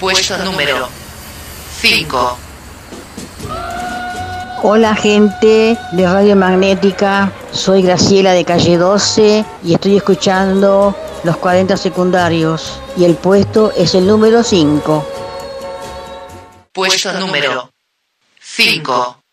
Puesto número 5. Hola gente de Radio Magnética, soy Graciela de Calle 12 y estoy escuchando los 40 secundarios y el puesto es el número 5. Puesto número 5.